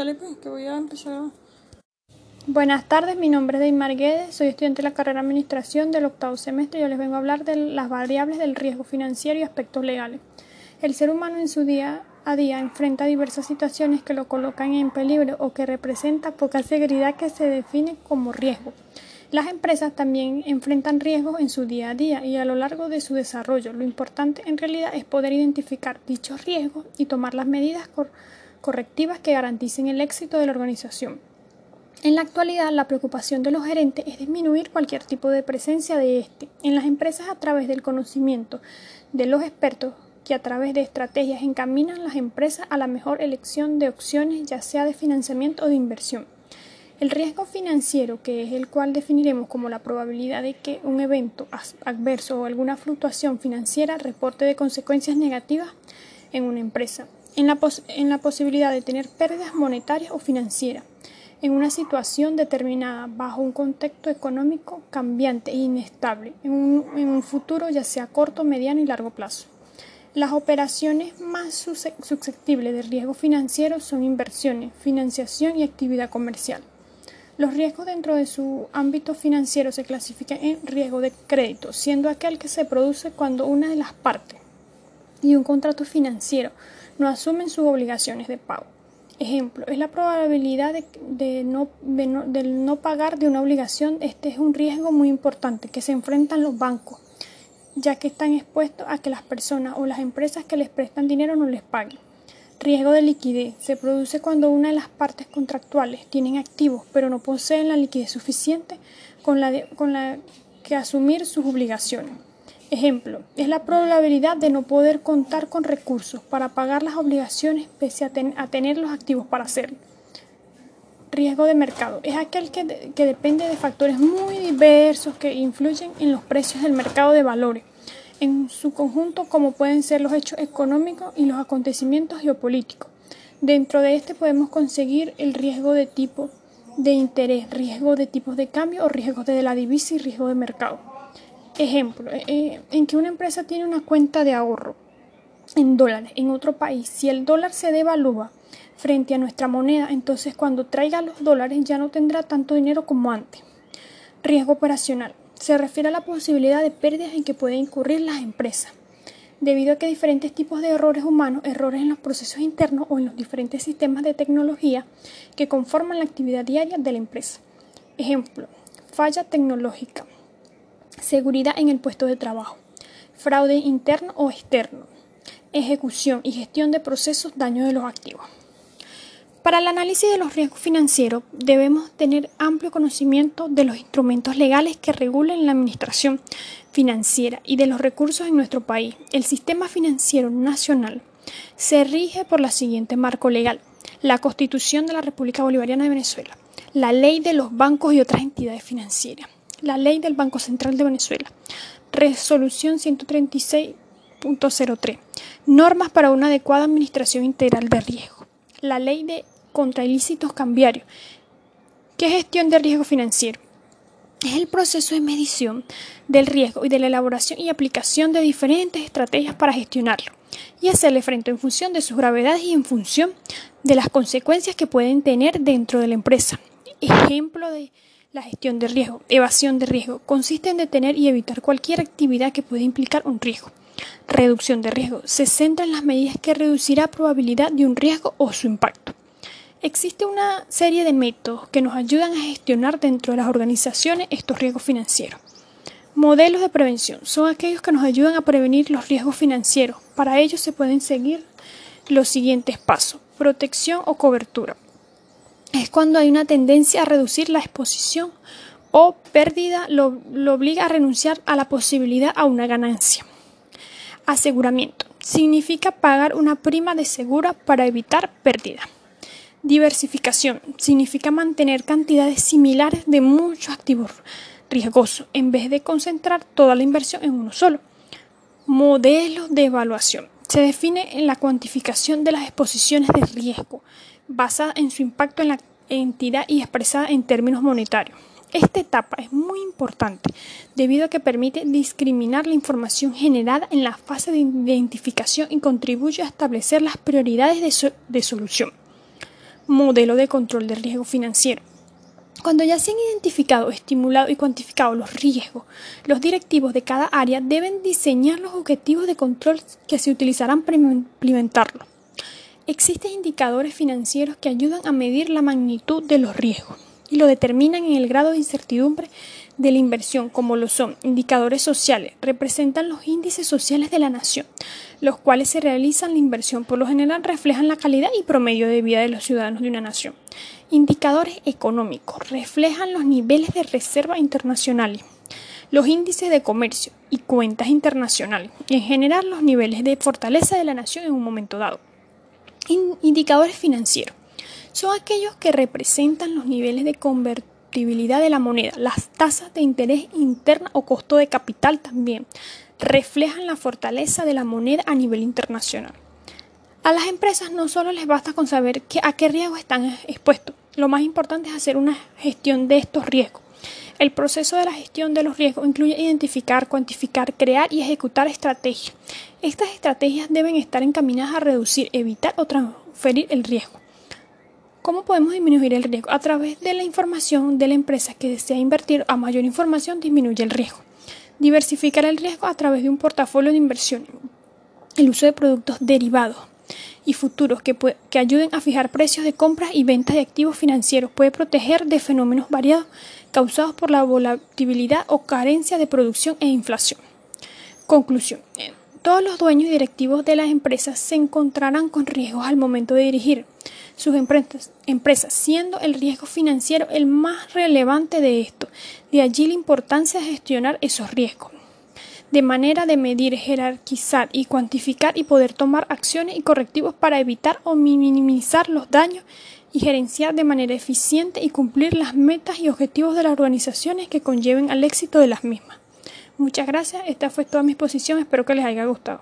Dale pues, que voy a empezar. Buenas tardes, mi nombre es Deimar Guedes, soy estudiante de la carrera de Administración del octavo semestre y yo les vengo a hablar de las variables del riesgo financiero y aspectos legales. El ser humano en su día a día enfrenta diversas situaciones que lo colocan en peligro o que representa poca seguridad que se define como riesgo. Las empresas también enfrentan riesgos en su día a día y a lo largo de su desarrollo. Lo importante en realidad es poder identificar dichos riesgos y tomar las medidas correctas correctivas que garanticen el éxito de la organización. En la actualidad, la preocupación de los gerentes es disminuir cualquier tipo de presencia de este en las empresas a través del conocimiento de los expertos que a través de estrategias encaminan las empresas a la mejor elección de opciones, ya sea de financiamiento o de inversión. El riesgo financiero, que es el cual definiremos como la probabilidad de que un evento adverso o alguna fluctuación financiera reporte de consecuencias negativas en una empresa, en la, en la posibilidad de tener pérdidas monetarias o financieras en una situación determinada bajo un contexto económico cambiante e inestable en un, en un, futuro ya sea corto, mediano y largo plazo. Las operaciones más susceptibles de riesgo financiero son inversiones, financiación y actividad comercial. Los riesgos dentro de su ámbito financiero se clasifican en riesgo de crédito, siendo aquel que se produce cuando una de las partes y un contrato financiero no asumen sus obligaciones de pago. Ejemplo, es la probabilidad de, no, pagar de una obligación. Este es un riesgo muy importante que se enfrentan los bancos, ya que están expuestos a que las personas o las empresas que les prestan dinero no les paguen. Riesgo de liquidez se produce cuando una de las partes contractuales tienen activos pero no poseen la liquidez suficiente con la que asumir sus obligaciones. Ejemplo, es la probabilidad de no poder contar con recursos para pagar las obligaciones pese a, tener los activos para hacerlo. Riesgo de mercado es aquel que, que depende de factores muy diversos que influyen en los precios del mercado de valores, en su conjunto como pueden ser los hechos económicos y los acontecimientos geopolíticos. Dentro de este podemos conseguir el riesgo de tipo de interés, riesgo de tipos de cambio o riesgo de la divisa y riesgo de mercado. Ejemplo, eh, eh, en que una empresa tiene una cuenta de ahorro en dólares en otro país, si el dólar se devalúa frente a nuestra moneda, entonces cuando traiga los dólares ya no tendrá tanto dinero como antes. Riesgo operacional. Se refiere a la posibilidad de pérdidas en que pueden incurrir las empresas, debido a que diferentes tipos de errores humanos, errores en los procesos internos o en los diferentes sistemas de tecnología que conforman la actividad diaria de la empresa. Ejemplo, falla tecnológica seguridad en el puesto de trabajo, fraude interno o externo, ejecución y gestión de procesos, daño de los activos. Para el análisis de los riesgos financieros debemos tener amplio conocimiento de los instrumentos legales que regulen la administración financiera y de los recursos en nuestro país. El sistema financiero nacional se rige por la siguiente marco legal. La Constitución de la República Bolivariana de Venezuela, la Ley de los bancos y otras entidades financieras, la ley del Banco Central de Venezuela. Resolución 136.03. Normas para una adecuada administración integral de riesgo. La ley de contra ilícitos cambiarios. ¿Qué gestión de riesgo financiero? Es el proceso de medición del riesgo y de la elaboración y aplicación de diferentes estrategias para gestionarlo y hacerle frente en función de sus gravedades y en función de las consecuencias que pueden tener dentro de la empresa. Ejemplo de la gestión de riesgo, evasión de riesgo, consiste en detener y evitar cualquier actividad que pueda implicar un riesgo. Reducción de riesgo se centra en las medidas que reducirá probabilidad de un riesgo o su impacto. Existe una serie de métodos que nos ayudan a gestionar dentro de las organizaciones estos riesgos financieros. Modelos de prevención son aquellos que nos ayudan a prevenir los riesgos financieros. Para ello se pueden seguir los siguientes pasos. Protección o cobertura cuando hay una tendencia a reducir la exposición o pérdida lo, obliga a renunciar a la posibilidad a una ganancia. Aseguramiento significa pagar una prima de segura para evitar pérdida. Diversificación significa mantener cantidades similares de muchos activos riesgosos en vez de concentrar toda la inversión en uno solo. Modelo de evaluación se define en la cuantificación de las exposiciones de riesgo basada en su impacto en la entidad y expresada en términos monetarios. Esta etapa es muy importante debido a que permite discriminar la información generada en la fase de identificación y contribuye a establecer las prioridades de, solución. modelo de control de riesgo financiero. Cuando ya se han identificado, estimulado y cuantificado los riesgos, los directivos de cada área deben diseñar los objetivos de control que se utilizarán para implementarlo. Existen indicadores financieros que ayudan a medir la magnitud de los riesgos y lo determinan en el grado de incertidumbre de la inversión, como lo son indicadores sociales, representan los índices sociales de la nación, los cuales se realizan la inversión, por lo general reflejan la calidad y promedio de vida de los ciudadanos de una nación. Indicadores económicos reflejan los niveles de reserva internacionales, los índices de comercio y cuentas internacionales, y en general los niveles de fortaleza de la nación en un momento dado. Indicadores financieros son aquellos que representan los niveles de convertibilidad de la moneda, las tasas de interés interna o costo de capital también reflejan la fortaleza de la moneda a nivel internacional. A las empresas no solo les basta con saber a qué riesgos están expuestos, lo más importante es hacer una gestión de estos riesgos. El proceso de la gestión de los riesgos incluye identificar, cuantificar, crear y ejecutar estrategias. Estas estrategias deben estar encaminadas a reducir, evitar o transferir el riesgo. ¿Cómo podemos disminuir el riesgo? A través de la información de la empresa que desea invertir, a mayor información disminuye el riesgo. Diversificar el riesgo a través de un portafolio de inversión. El uso de productos derivados y futuros que, que ayuden a fijar precios de compras y ventas de activos financieros puede proteger de fenómenos variados causados por la volatilidad o carencia de producción e inflación. Conclusión. Todos los dueños y directivos de las empresas se encontrarán con riesgos al momento de dirigir sus empresas, siendo el riesgo financiero el más relevante de esto. De allí la importancia de gestionar esos riesgos, de manera de medir, jerarquizar y cuantificar y poder tomar acciones y correctivos para evitar o minimizar los daños y gerenciar de manera eficiente y cumplir las metas y objetivos de las organizaciones que conlleven al éxito de las mismas. Muchas gracias, esta fue toda mi exposición, espero que les haya gustado.